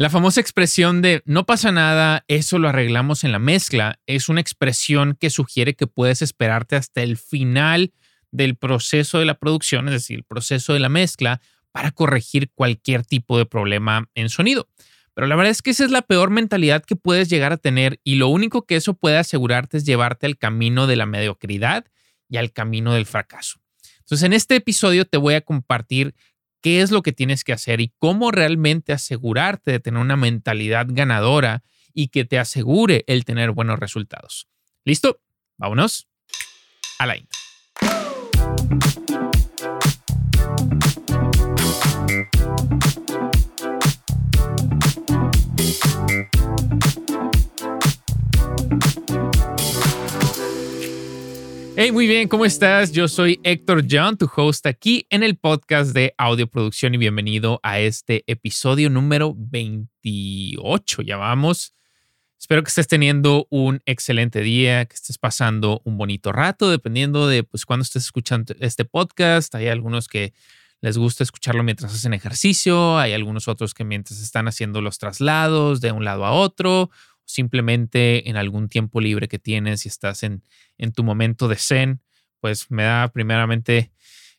La famosa expresión de no pasa nada, eso lo arreglamos en la mezcla, es una expresión que sugiere que puedes esperarte hasta el final del proceso de la producción, es decir, el proceso de la mezcla, para corregir cualquier tipo de problema en sonido. Pero la verdad es que esa es la peor mentalidad que puedes llegar a tener y lo único que eso puede asegurarte es llevarte al camino de la mediocridad y al camino del fracaso. Entonces, en este episodio te voy a compartir qué es lo que tienes que hacer y cómo realmente asegurarte de tener una mentalidad ganadora y que te asegure el tener buenos resultados. ¿Listo? Vámonos a la intro. Hey, muy bien, ¿cómo estás? Yo soy Héctor John, tu host aquí en el podcast de Audio Producción y bienvenido a este episodio número 28. Ya vamos. Espero que estés teniendo un excelente día, que estés pasando un bonito rato, dependiendo de pues cuándo estés escuchando este podcast. Hay algunos que les gusta escucharlo mientras hacen ejercicio, hay algunos otros que mientras están haciendo los traslados de un lado a otro simplemente en algún tiempo libre que tienes y estás en, en tu momento de zen, pues me da primeramente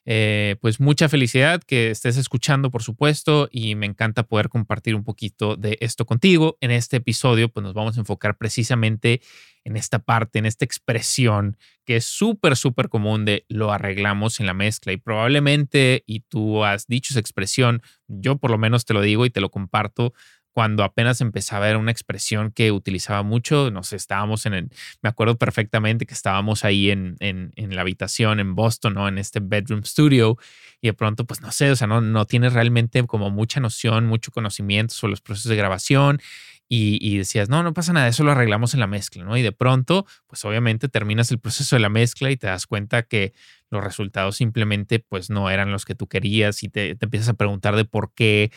eh, pues mucha felicidad que estés escuchando, por supuesto, y me encanta poder compartir un poquito de esto contigo. En este episodio, pues nos vamos a enfocar precisamente en esta parte, en esta expresión que es súper, súper común de lo arreglamos en la mezcla y probablemente, y tú has dicho esa expresión, yo por lo menos te lo digo y te lo comparto cuando apenas empezaba a ver una expresión que utilizaba mucho, nos estábamos en el, me acuerdo perfectamente que estábamos ahí en, en, en, la habitación en Boston, ¿no? En este bedroom studio y de pronto, pues no sé, o sea, no, no tienes realmente como mucha noción, mucho conocimiento sobre los procesos de grabación y, y, decías, no, no pasa nada, eso lo arreglamos en la mezcla, ¿no? Y de pronto, pues obviamente terminas el proceso de la mezcla y te das cuenta que los resultados simplemente pues no eran los que tú querías y te, te empiezas a preguntar de por qué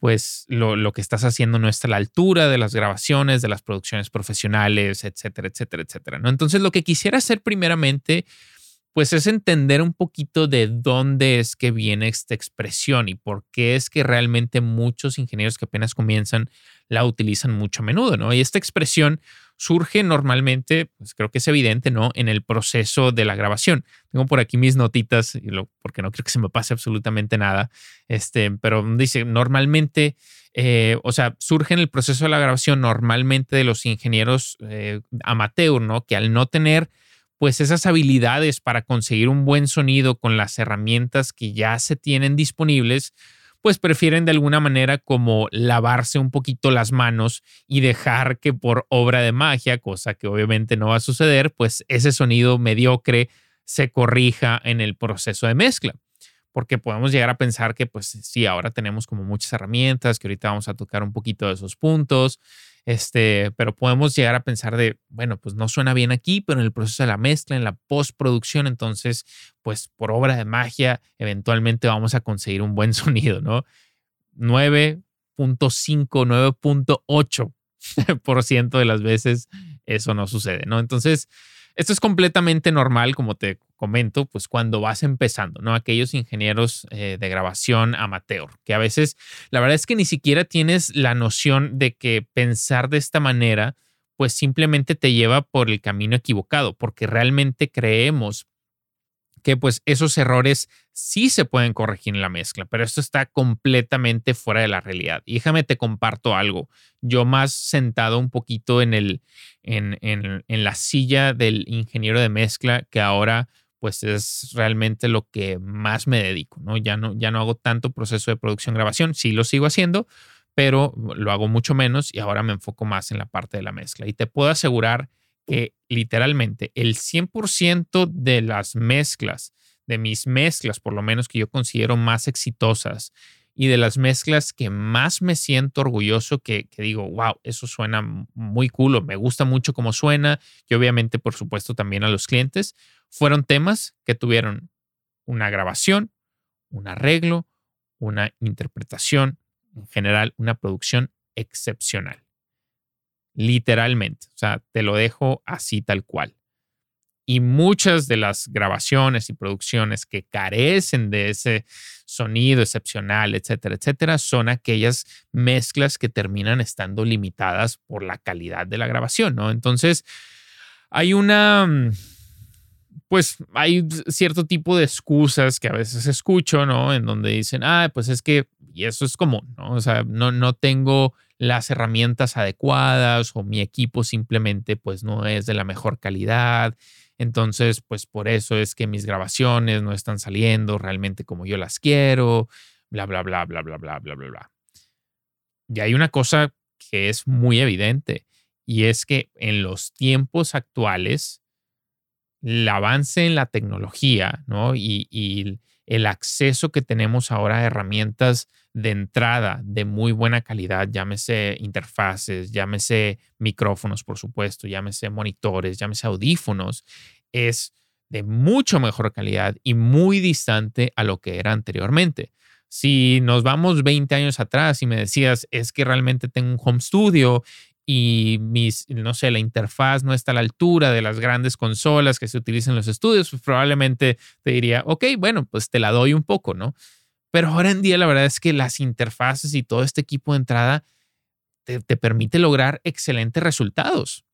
pues lo, lo, que estás haciendo no está a la altura de las grabaciones, de las producciones profesionales, etcétera, etcétera, etcétera. ¿no? Entonces, lo que quisiera hacer primeramente, pues es entender un poquito de dónde es que viene esta expresión y por qué es que realmente muchos ingenieros que apenas comienzan la utilizan mucho a menudo, ¿no? Y esta expresión surge normalmente, pues creo que es evidente, ¿no? En el proceso de la grabación. Tengo por aquí mis notitas, porque no creo que se me pase absolutamente nada, este, pero dice, normalmente, eh, o sea, surge en el proceso de la grabación normalmente de los ingenieros eh, amateur, ¿no? Que al no tener pues esas habilidades para conseguir un buen sonido con las herramientas que ya se tienen disponibles, pues prefieren de alguna manera como lavarse un poquito las manos y dejar que por obra de magia, cosa que obviamente no va a suceder, pues ese sonido mediocre se corrija en el proceso de mezcla. Porque podemos llegar a pensar que, pues sí, ahora tenemos como muchas herramientas, que ahorita vamos a tocar un poquito de esos puntos, este, pero podemos llegar a pensar de, bueno, pues no suena bien aquí, pero en el proceso de la mezcla, en la postproducción, entonces, pues por obra de magia, eventualmente vamos a conseguir un buen sonido, ¿no? 9.5, 9.8% de las veces eso no sucede, ¿no? Entonces, esto es completamente normal, como te comento, pues cuando vas empezando, ¿no? Aquellos ingenieros eh, de grabación amateur, que a veces la verdad es que ni siquiera tienes la noción de que pensar de esta manera, pues simplemente te lleva por el camino equivocado, porque realmente creemos que pues esos errores sí se pueden corregir en la mezcla, pero esto está completamente fuera de la realidad. Y déjame te comparto algo. Yo más sentado un poquito en, el, en, en, en la silla del ingeniero de mezcla que ahora pues es realmente lo que más me dedico, ¿no? Ya no, ya no hago tanto proceso de producción grabación, sí lo sigo haciendo, pero lo hago mucho menos y ahora me enfoco más en la parte de la mezcla. Y te puedo asegurar que literalmente el 100% de las mezclas, de mis mezclas, por lo menos que yo considero más exitosas, y de las mezclas que más me siento orgulloso, que, que, digo, wow, eso suena muy cool, me gusta mucho cómo suena, y obviamente, por supuesto, también a los clientes, fueron temas que tuvieron una grabación, un arreglo, una interpretación, en general, una producción excepcional literalmente. O sea, te lo dejo así tal cual. Y muchas de las grabaciones y producciones que carecen de ese sonido excepcional, etcétera, etcétera, son aquellas mezclas que terminan estando limitadas por la calidad de la grabación, ¿no? Entonces, hay una mm, pues hay cierto tipo de excusas que a veces escucho, ¿no? En donde dicen, ah, pues es que, y eso es común, ¿no? O sea, no, no tengo las herramientas adecuadas o mi equipo simplemente pues no es de la mejor calidad. Entonces, pues por eso es que mis grabaciones no están saliendo realmente como yo las quiero, bla, bla, bla, bla, bla, bla, bla, bla, bla. Y hay una cosa que es muy evidente y es que en los tiempos actuales, el avance en la tecnología ¿no? y, el acceso que tenemos ahora a herramientas de entrada de muy buena calidad, llámese interfaces, llámese micrófonos, por supuesto, llámese monitores, llámese audífonos, es de mucho mejor calidad y muy distante a lo que era anteriormente. Si nos vamos 20 años atrás y me decías, es que realmente tengo un home studio y mis, no sé, la interfaz no está a la altura de las grandes consolas que se utilizan en los estudios, pues probablemente te diría, ok, bueno, pues te la doy un poco, ¿no? Pero ahora en día la verdad es que las interfaces y todo este equipo de entrada te, te permite lograr excelentes resultados.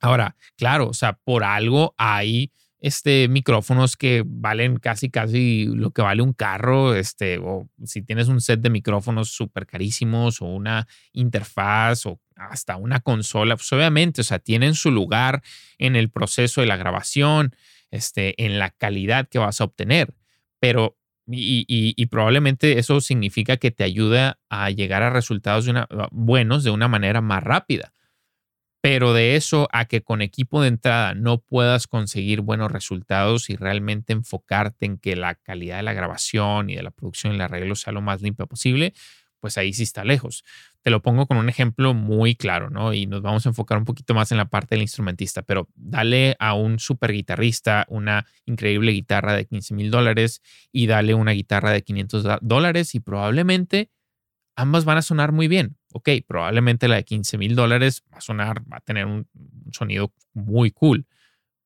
Ahora, claro, o sea, por algo hay este, micrófonos que valen casi, casi lo que vale un carro, este, o si tienes un set de micrófonos súper carísimos o una interfaz o hasta una consola, pues obviamente, o sea, tienen su lugar en el proceso de la grabación, este, en la calidad que vas a obtener, pero y, probablemente eso significa que te ayuda a llegar a resultados buenos de una manera más rápida. Pero de eso a que con equipo de entrada no puedas conseguir buenos resultados y realmente enfocarte en que la calidad de la grabación y de la producción y el arreglo sea lo más limpia posible, pues ahí sí está lejos. Te lo pongo con un ejemplo muy claro, ¿no? Y nos vamos a enfocar un poquito más en la parte del instrumentista, pero dale a un super guitarrista una increíble guitarra de 15 mil dólares y dale una guitarra de 500 dólares y probablemente ambas van a sonar muy bien. Ok, probablemente la de 15 mil dólares va a sonar, va a tener un, sonido muy cool,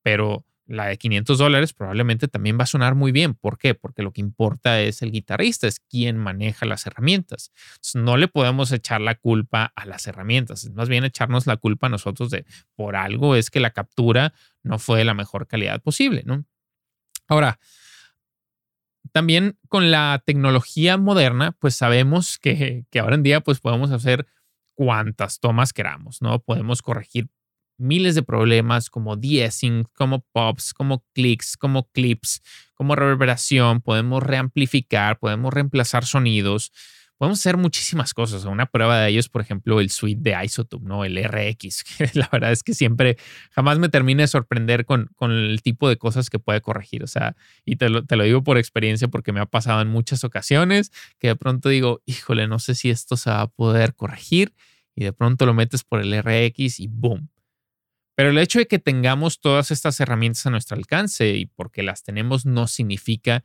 pero la de 500 dólares probablemente también va a sonar muy bien. ¿Por qué? Porque lo que importa es el guitarrista, es quien maneja las herramientas. no le podemos echar la culpa a las herramientas, es más bien echarnos la culpa a nosotros de por algo es que la captura no fue de la mejor calidad posible, ¿no? Ahora, también con la tecnología moderna, pues sabemos que, ahora en día pues podemos hacer cuantas tomas queramos, ¿no? Podemos corregir miles de problemas como de como pops, como clicks, como clips, como reverberación, podemos reamplificar, podemos reemplazar sonidos, podemos hacer muchísimas cosas. Una prueba de ello es, por ejemplo, el suite de Isotope, ¿no? El RX, que la verdad es que siempre, jamás me termina de sorprender con, con el tipo de cosas que puede corregir. O sea, y te lo, te lo digo por experiencia porque me ha pasado en muchas ocasiones que de pronto digo, híjole, no sé si esto se va a poder corregir. Y de pronto lo metes por el RX y boom. Pero el hecho de que tengamos todas estas herramientas a nuestro alcance y porque las tenemos no significa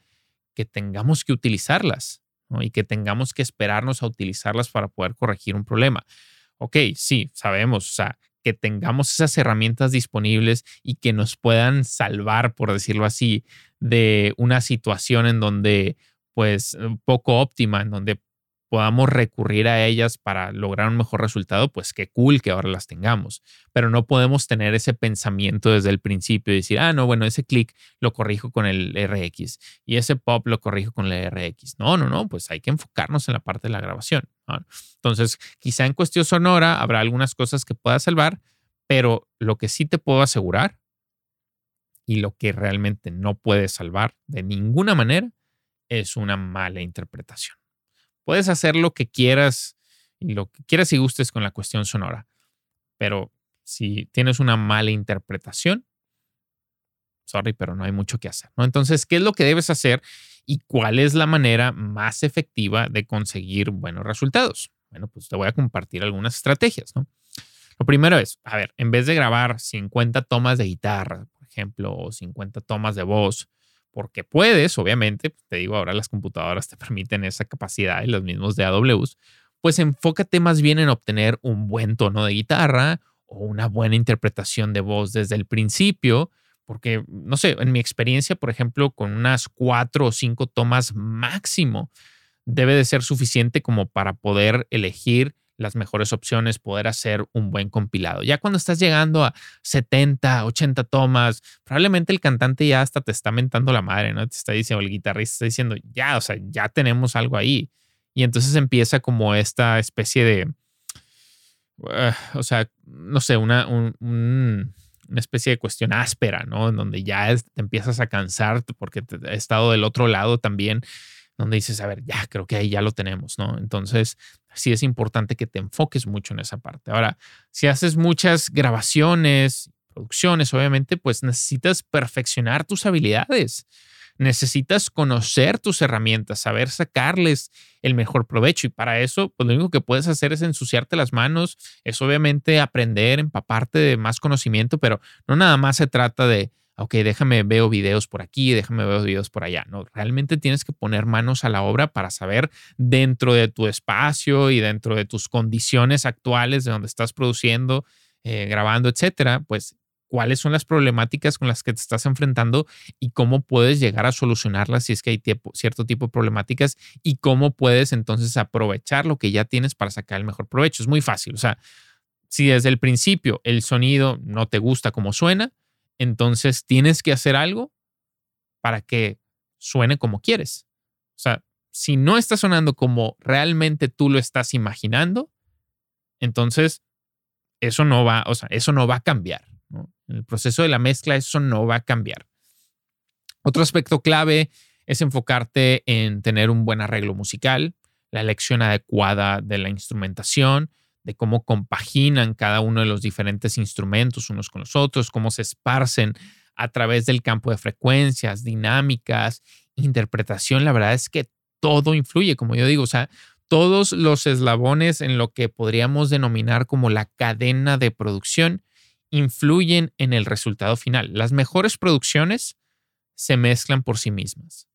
que tengamos que utilizarlas y que tengamos que esperarnos a utilizarlas para poder corregir un problema. Ok, sí, sabemos, o sea, que tengamos esas herramientas disponibles y que nos puedan salvar, por decirlo así, de una situación en donde, pues, poco óptima, en donde podamos recurrir a ellas para lograr un mejor resultado, pues qué cool que ahora las tengamos. Pero no podemos tener ese pensamiento desde el principio y decir, ah, no, bueno, ese clic lo corrijo con el RX y ese pop lo corrijo con el RX. No, no, no, pues hay que enfocarnos en la parte de la grabación. Entonces, quizá en cuestión sonora habrá algunas cosas que pueda salvar, pero lo que sí te puedo asegurar y lo que realmente no puede salvar de ninguna manera es una mala interpretación. Puedes hacer lo que quieras y lo que quieras y gustes con la cuestión sonora, pero si tienes una mala interpretación, sorry, pero no hay mucho que hacer. Entonces, ¿qué es lo que debes hacer y cuál es la manera más efectiva de conseguir buenos resultados? Bueno, pues te voy a compartir algunas estrategias. ¿no? Lo primero es, a ver, en vez de grabar 50 tomas de guitarra, por ejemplo, o 50 tomas de voz, porque puedes, obviamente, te digo, ahora las computadoras te permiten esa capacidad y los mismos de AWS, pues enfócate más bien en obtener un buen tono de guitarra o una buena interpretación de voz desde el principio, porque, no sé, en mi experiencia, por ejemplo, con unas cuatro o cinco tomas máximo, debe de ser suficiente como para poder elegir las mejores opciones, poder hacer un buen compilado. Ya cuando estás llegando a 70, 80 tomas, probablemente el cantante ya hasta te está mentando la madre, ¿no? Te está diciendo, el guitarrista está diciendo, ya, o sea, ya tenemos algo ahí. Y entonces empieza como esta especie de, uh, o sea, no sé, una, una especie de cuestión áspera, ¿no? En donde ya te empiezas a cansar porque te, he estado del otro lado también donde dices, a ver, ya creo que ahí ya lo tenemos, ¿no? Entonces, sí es importante que te enfoques mucho en esa parte. Ahora, si haces muchas grabaciones, producciones, obviamente, pues necesitas perfeccionar tus habilidades. Necesitas conocer tus herramientas, saber sacarles el mejor provecho. Y para eso, pues lo único que puedes hacer es ensuciarte las manos, es obviamente aprender, empaparte de más conocimiento, pero no nada más se trata de, ok, déjame veo videos por aquí, déjame veo videos por allá. No, realmente tienes que poner manos a la obra para saber dentro de tu espacio y dentro de tus condiciones actuales de donde estás produciendo, eh, grabando, etcétera, pues cuáles son las problemáticas con las que te estás enfrentando y cómo puedes llegar a solucionarlas si es que hay cierto tipo de problemáticas y cómo puedes entonces aprovechar lo que ya tienes para sacar el mejor provecho. Es muy fácil. O sea, si desde el principio el sonido no te gusta como suena, entonces tienes que hacer algo para que suene como quieres. O sea, si no está sonando como realmente tú lo estás imaginando, entonces eso no va, o sea, eso no va a cambiar. En el proceso de la mezcla eso no va a cambiar. Otro aspecto clave es enfocarte en tener un buen arreglo musical, la elección adecuada de la instrumentación, de cómo compaginan cada uno de los diferentes instrumentos unos con los otros, cómo se esparcen a través del campo de frecuencias, dinámicas, interpretación. La verdad es que todo influye, como yo digo, o sea, todos los eslabones en lo que podríamos denominar como la cadena de producción influyen en el resultado final. Las mejores producciones se mezclan por sí mismas.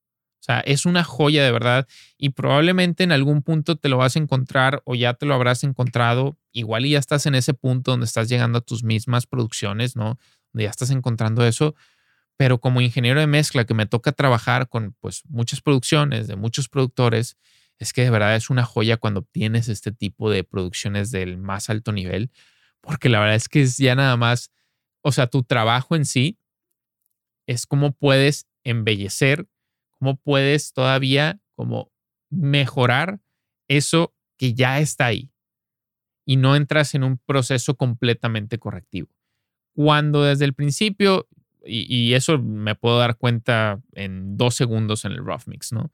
O sea, es una joya de verdad y probablemente en algún punto te lo vas a encontrar o ya te lo habrás encontrado. Igual y ya estás en ese punto donde estás llegando a tus mismas producciones, ¿no? Donde ya estás encontrando eso. Pero como ingeniero de mezcla que me toca trabajar con pues muchas producciones de muchos productores, es que de verdad es una joya cuando obtienes este tipo de producciones del más alto nivel, porque la verdad es que es ya nada más, o sea, tu trabajo en sí es cómo puedes embellecer cómo puedes todavía como mejorar eso que ya está ahí y no entras en un proceso completamente correctivo. Cuando desde el principio, y, eso me puedo dar cuenta en dos segundos en el rough mix, ¿no?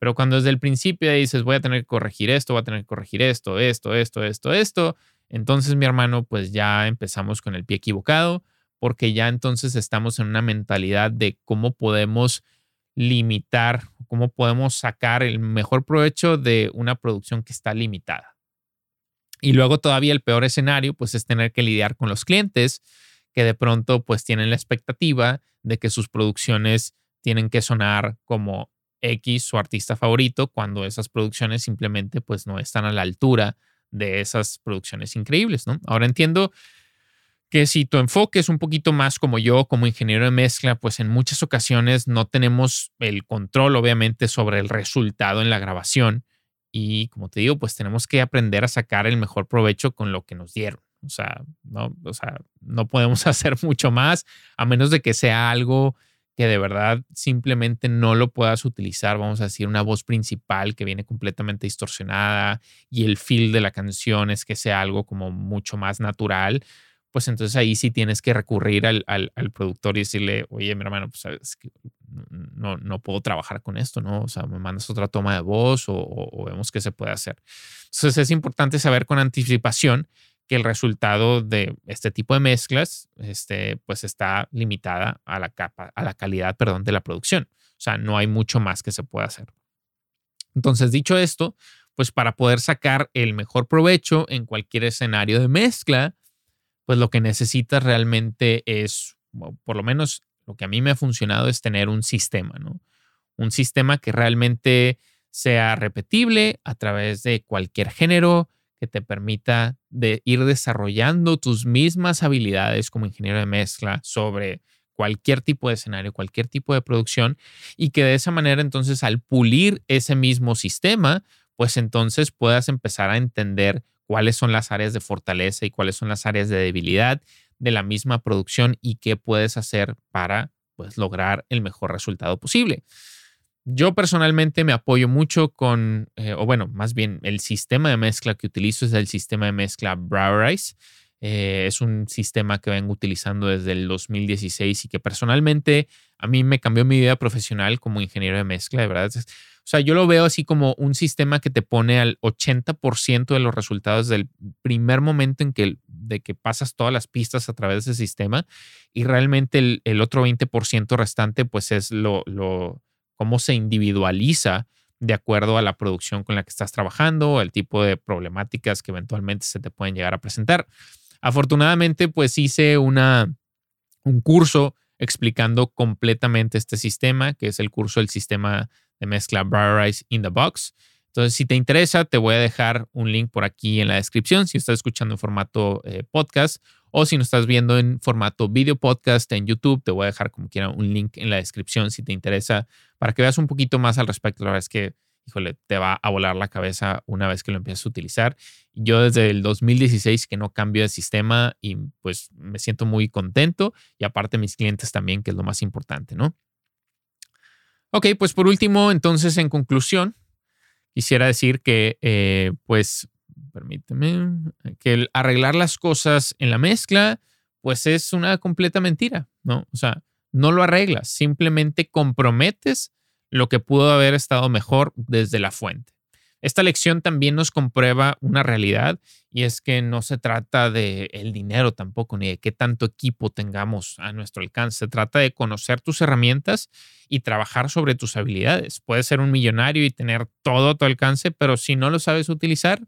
Pero cuando desde el principio dices, voy a tener que corregir esto, voy a tener que corregir esto, esto, esto, esto, esto, entonces mi hermano, pues ya empezamos con el pie equivocado, porque ya entonces estamos en una mentalidad de cómo podemos limitar, cómo podemos sacar el mejor provecho de una producción que está limitada. Y luego todavía el peor escenario, pues es tener que lidiar con los clientes que de pronto pues tienen la expectativa de que sus producciones tienen que sonar como X su artista favorito cuando esas producciones simplemente pues no están a la altura de esas producciones increíbles, ¿no? Ahora entiendo que si tu enfoque es un poquito más como yo, como ingeniero de mezcla, pues en muchas ocasiones no tenemos el control, obviamente, sobre el resultado en la grabación. Y como te digo, pues tenemos que aprender a sacar el mejor provecho con lo que nos dieron. O sea, no, o sea, no podemos hacer mucho más a menos de que sea algo que de verdad simplemente no lo puedas utilizar, vamos a decir, una voz principal que viene completamente distorsionada y el feel de la canción es que sea algo como mucho más natural pues entonces ahí sí tienes que recurrir al, productor y decirle, oye, mi hermano, pues no, no puedo trabajar con esto, ¿no? O sea, me mandas otra toma de voz o, vemos qué se puede hacer. Entonces es importante saber con anticipación que el resultado de este tipo de mezclas, este, pues está limitada a la capa, a la calidad, perdón, de la producción. O sea, no hay mucho más que se pueda hacer. Entonces, dicho esto, pues para poder sacar el mejor provecho en cualquier escenario de mezcla, pues lo que necesitas realmente es, por lo menos lo que a mí me ha funcionado es tener un sistema, ¿no? Un sistema que realmente sea repetible a través de cualquier género, que te permita de ir desarrollando tus mismas habilidades como ingeniero de mezcla sobre cualquier tipo de escenario, cualquier tipo de producción y que de esa manera entonces al pulir ese mismo sistema, pues entonces puedas empezar a entender cuáles son las áreas de fortaleza y cuáles son las áreas de debilidad de la misma producción y qué puedes hacer para pues, lograr el mejor resultado posible. Yo personalmente me apoyo mucho con, eh, o bueno, más bien el sistema de mezcla que utilizo es el sistema de mezcla Browerize. Eh, es un sistema que vengo utilizando desde el 2016 y que personalmente a mí me cambió mi vida profesional como ingeniero de mezcla, de verdad. O sea, yo lo veo así como un sistema que te pone al 80% de los resultados del primer momento en que, de que pasas todas las pistas a través de ese sistema y realmente el, el otro 20% restante pues es lo, lo, cómo se individualiza de acuerdo a la producción con la que estás trabajando, el tipo de problemáticas que eventualmente se te pueden llegar a presentar. Afortunadamente, pues hice una, un curso explicando completamente este sistema, que es el curso del sistema de mezcla Browerize in the Box. Entonces, si te interesa, te voy a dejar un link por aquí en la descripción si estás escuchando en formato eh, podcast o si no estás viendo en formato video podcast en YouTube, te voy a dejar como quiera un link en la descripción si te interesa para que veas un poquito más al respecto. La verdad es que híjole, te va a volar la cabeza una vez que lo empieces a utilizar. Yo desde el 2016 que no cambio de sistema y pues me siento muy contento y aparte mis clientes también, que es lo más importante, ¿no? Ok, pues por último, entonces en conclusión, quisiera decir que eh, pues, permíteme, que el arreglar las cosas en la mezcla, pues es una completa mentira, ¿no? O sea, no lo arreglas, simplemente comprometes lo que pudo haber estado mejor desde la fuente. Esta lección también nos comprueba una realidad y es que no se trata de el dinero tampoco ni de qué tanto equipo tengamos a nuestro alcance. Se trata de conocer tus herramientas y trabajar sobre tus habilidades. Puedes ser un millonario y tener todo a tu alcance, pero si no lo sabes utilizar,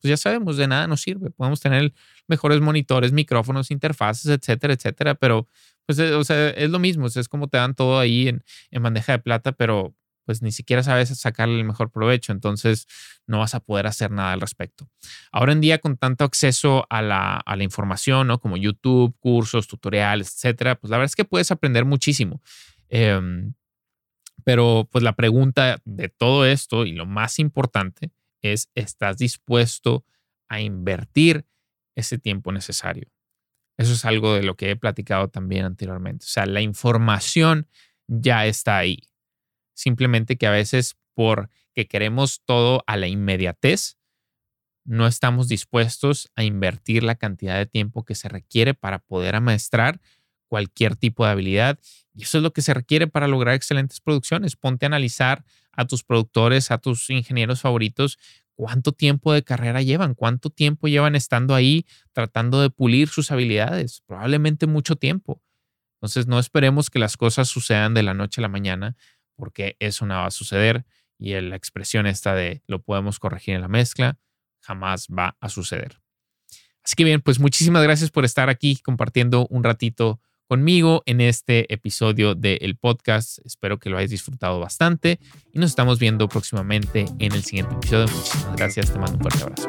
pues ya sabemos, de nada nos sirve. Podemos tener mejores monitores, micrófonos, interfaces, etcétera, etcétera, pero pues, eh, o es lo mismo, es como te dan todo ahí en, en bandeja de plata, pero pues ni siquiera sabes sacarle el mejor provecho, entonces no vas a poder hacer nada al respecto. Ahora en día, con tanto acceso a la, a la información, ¿no? Como YouTube, cursos, tutoriales, etcétera, pues la verdad es que puedes aprender muchísimo. Em, pero pues la pregunta de todo esto y lo más importante es, ¿estás dispuesto a invertir ese tiempo necesario? Eso es algo de lo que he platicado también anteriormente. O sea, la información ya está ahí. Simplemente que a veces porque queremos todo a la inmediatez, no estamos dispuestos a invertir la cantidad de tiempo que se requiere para poder amaestrar cualquier tipo de habilidad. Y eso es lo que se requiere para lograr excelentes producciones. Ponte a analizar a tus productores, a tus ingenieros favoritos, cuánto tiempo de carrera llevan, cuánto tiempo llevan estando ahí tratando de pulir sus habilidades, probablemente mucho tiempo. Entonces no esperemos que las cosas sucedan de la noche a la mañana, porque eso no va a suceder y la expresión esta de lo podemos corregir en la mezcla jamás va a suceder. Así que bien, pues muchísimas gracias por estar aquí compartiendo un ratito conmigo en este episodio del podcast. Espero que lo hayas disfrutado bastante y nos estamos viendo próximamente en el siguiente episodio. Muchísimas gracias, te mando un fuerte abrazo.